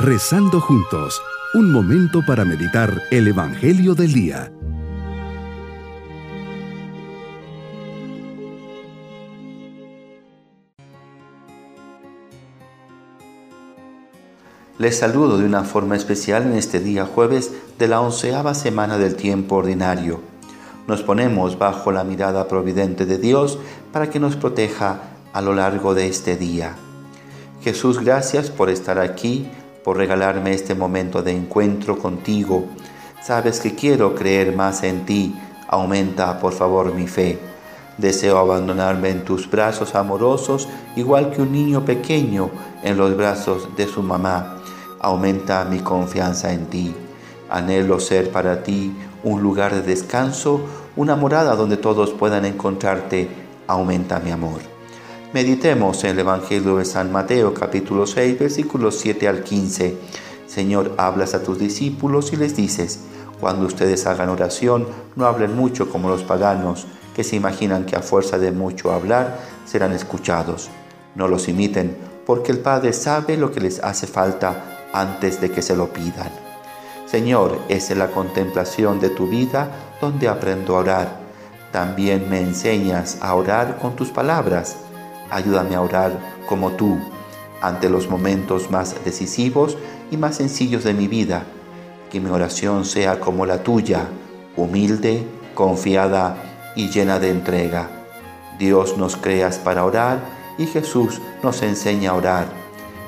Rezando juntos, un momento para meditar el Evangelio del Día. Les saludo de una forma especial en este día jueves de la onceava semana del tiempo ordinario. Nos ponemos bajo la mirada providente de Dios para que nos proteja a lo largo de este día. Jesús, gracias por estar aquí, por regalarme este momento de encuentro contigo. Sabes que quiero creer más en ti. Aumenta, por favor, mi fe. Deseo abandonarme en tus brazos amorosos, igual que un niño pequeño en los brazos de su mamá aumenta mi confianza en ti. Anhelo ser para ti un lugar de descanso, una morada donde todos puedan encontrarte. Aumenta mi amor. Meditemos en el Evangelio de San Mateo capítulo 6 versículos 7 al 15. Señor, hablas a tus discípulos y les dices, cuando ustedes hagan oración, no hablen mucho como los paganos, que se imaginan que a fuerza de mucho hablar serán escuchados. No los imiten, porque el Padre sabe lo que les hace falta antes de que se lo pidan. Señor, es en la contemplación de tu vida donde aprendo a orar. También me enseñas a orar con tus palabras. Ayúdame a orar como tú, ante los momentos más decisivos y más sencillos de mi vida. Que mi oración sea como la tuya, humilde, confiada y llena de entrega. Dios nos creas para orar y Jesús nos enseña a orar.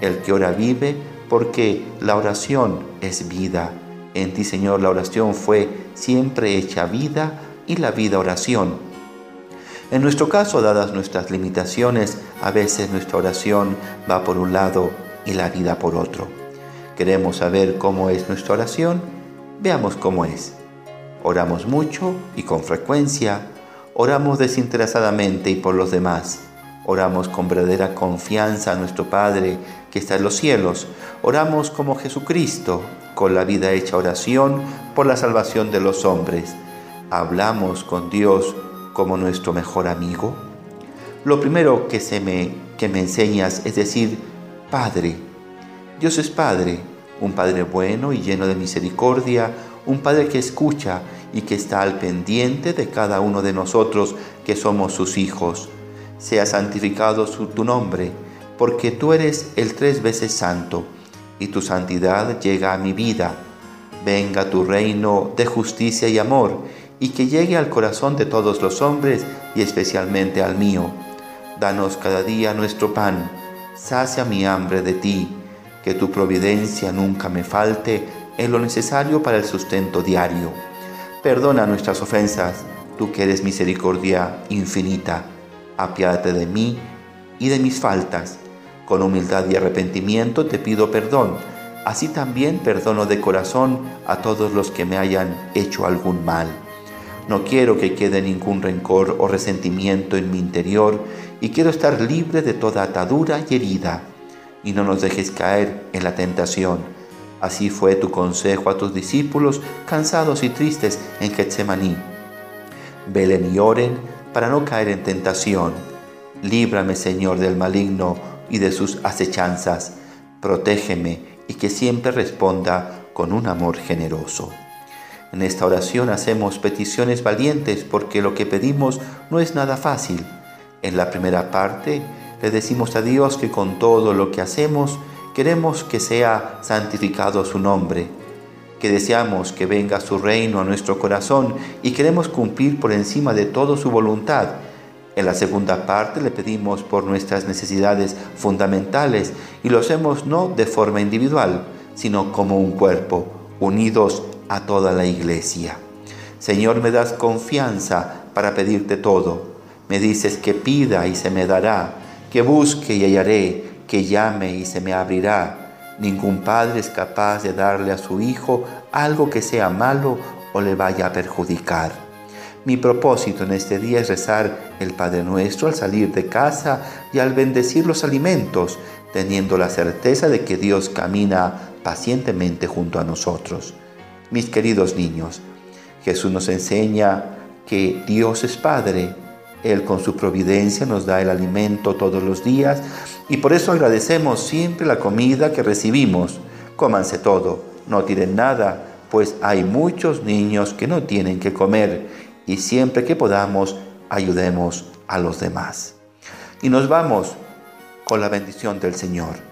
El que ora vive porque la oración es vida. En ti, Señor, la oración fue siempre hecha vida y la vida oración. En nuestro caso, dadas nuestras limitaciones, a veces nuestra oración va por un lado y la vida por otro. ¿Queremos saber cómo es nuestra oración? Veamos cómo es. Oramos mucho y con frecuencia, oramos desinteresadamente y por los demás Oramos con verdadera confianza a nuestro Padre que está en los cielos. Oramos como Jesucristo, con la vida hecha oración por la salvación de los hombres. Hablamos con Dios como nuestro mejor amigo. Lo primero que, se me, que me enseñas es decir, Padre. Dios es Padre, un Padre bueno y lleno de misericordia, un Padre que escucha y que está al pendiente de cada uno de nosotros que somos sus hijos sea santificado tu nombre, porque tú eres el tres veces santo, y tu santidad llega a mi vida. Venga tu reino de justicia y amor, y que llegue al corazón de todos los hombres y especialmente al mío. Danos cada día nuestro pan, sacia mi hambre de ti, que tu providencia nunca me falte en lo necesario para el sustento diario. Perdona nuestras ofensas, tú que eres misericordia infinita apiádate de mí y de mis faltas. Con humildad y arrepentimiento te pido perdón. Así también perdono de corazón a todos los que me hayan hecho algún mal. No quiero que quede ningún rencor o resentimiento en mi interior y quiero estar libre de toda atadura y herida. Y no nos dejes caer en la tentación. Así fue tu consejo a tus discípulos cansados y tristes en Getsemaní. Velen y oren para no caer en tentación. Líbrame, Señor, del maligno y de sus acechanzas. Protégeme y que siempre responda con un amor generoso. En esta oración hacemos peticiones valientes porque lo que pedimos no es nada fácil. En la primera parte le decimos a Dios que con todo lo que hacemos queremos que sea santificado su nombre que deseamos que venga su reino a nuestro corazón y queremos cumplir por encima de todo su voluntad. En la segunda parte le pedimos por nuestras necesidades fundamentales y lo hacemos no de forma individual, sino como un cuerpo, unidos a toda la iglesia. Señor, me das confianza para pedirte todo. Me dices que pida y se me dará, que busque y hallaré, que llame y se me abrirá. Ningún padre es capaz de darle a su hijo algo que sea malo o le vaya a perjudicar. Mi propósito en este día es rezar el Padre Nuestro al salir de casa y al bendecir los alimentos, teniendo la certeza de que Dios camina pacientemente junto a nosotros. Mis queridos niños, Jesús nos enseña que Dios es Padre él con su providencia nos da el alimento todos los días y por eso agradecemos siempre la comida que recibimos, Cómanse todo, no tiren nada, pues hay muchos niños que no tienen que comer y siempre que podamos ayudemos a los demás. Y nos vamos con la bendición del Señor.